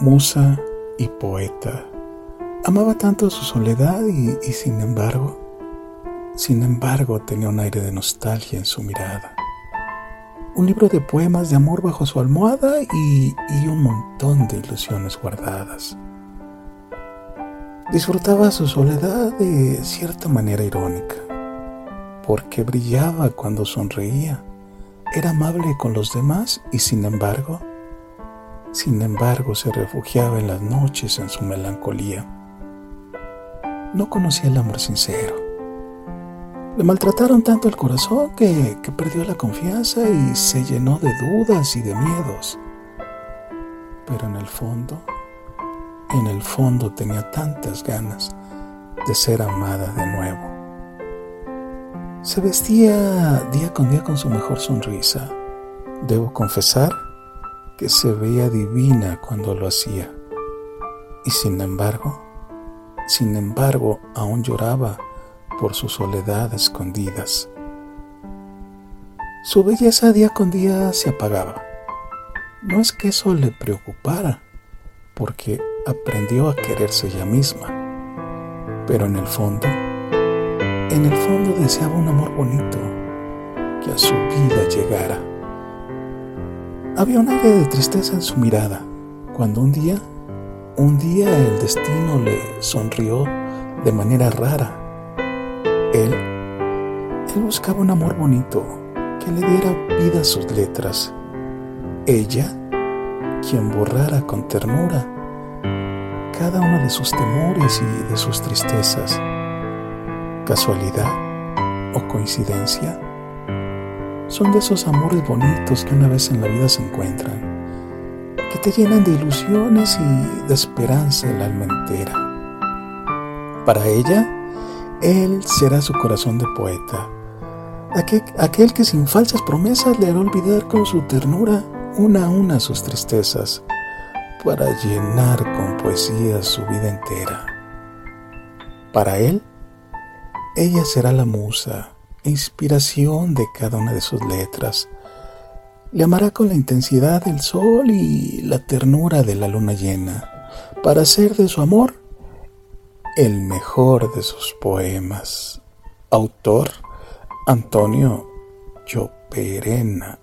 musa y poeta. Amaba tanto su soledad y, sin embargo, sin embargo tenía un aire de nostalgia en su mirada. Un libro de poemas de amor bajo su almohada y un montón de ilusiones guardadas. Disfrutaba su soledad de cierta manera irónica, porque brillaba cuando sonreía, era amable con los demás y sin embargo, sin embargo se refugiaba en las noches en su melancolía. No conocía el amor sincero. Le maltrataron tanto el corazón que, que perdió la confianza y se llenó de dudas y de miedos. Pero en el fondo, en el fondo tenía tantas ganas de ser amada de nuevo. Se vestía día con día con su mejor sonrisa. Debo confesar que se veía divina cuando lo hacía. Y sin embargo, sin embargo, aún lloraba por su soledad escondidas. Su belleza día con día se apagaba. No es que eso le preocupara, porque aprendió a quererse ella misma. Pero en el fondo, en el fondo deseaba un amor bonito que a su vida llegara. Había un aire de tristeza en su mirada cuando un día, un día el destino le sonrió de manera rara. Él, él buscaba un amor bonito que le diera vida a sus letras. Ella, quien borrara con ternura cada uno de sus temores y de sus tristezas. ¿Casualidad o coincidencia? Son de esos amores bonitos que una vez en la vida se encuentran, que te llenan de ilusiones y de esperanza el alma entera. Para ella, él será su corazón de poeta, aquel, aquel que sin falsas promesas le hará olvidar con su ternura una a una sus tristezas para llenar con poesía su vida entera. Para él, ella será la musa, inspiración de cada una de sus letras. Le amará con la intensidad del sol y la ternura de la luna llena, para hacer de su amor el mejor de sus poemas. Autor Antonio Lloperena.